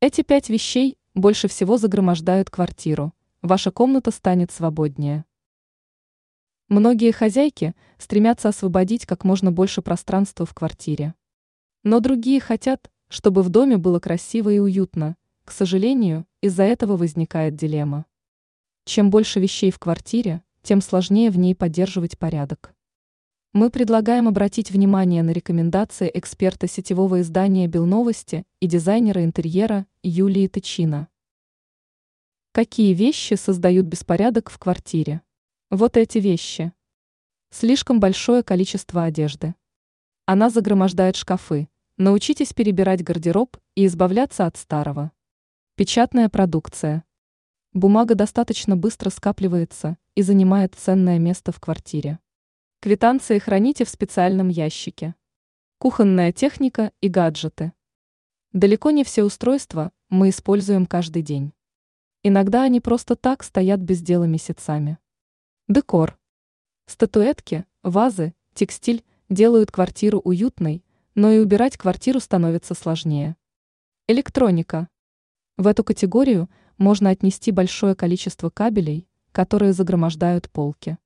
Эти пять вещей больше всего загромождают квартиру. Ваша комната станет свободнее. Многие хозяйки стремятся освободить как можно больше пространства в квартире. Но другие хотят, чтобы в доме было красиво и уютно. К сожалению, из-за этого возникает дилемма. Чем больше вещей в квартире, тем сложнее в ней поддерживать порядок. Мы предлагаем обратить внимание на рекомендации эксперта сетевого издания «Белновости» и дизайнера интерьера Юлии Тычина. Какие вещи создают беспорядок в квартире? Вот эти вещи. Слишком большое количество одежды. Она загромождает шкафы. Научитесь перебирать гардероб и избавляться от старого. Печатная продукция. Бумага достаточно быстро скапливается и занимает ценное место в квартире. Квитанции храните в специальном ящике. Кухонная техника и гаджеты. Далеко не все устройства мы используем каждый день. Иногда они просто так стоят без дела месяцами. Декор. Статуэтки, вазы, текстиль делают квартиру уютной, но и убирать квартиру становится сложнее. Электроника. В эту категорию можно отнести большое количество кабелей, которые загромождают полки.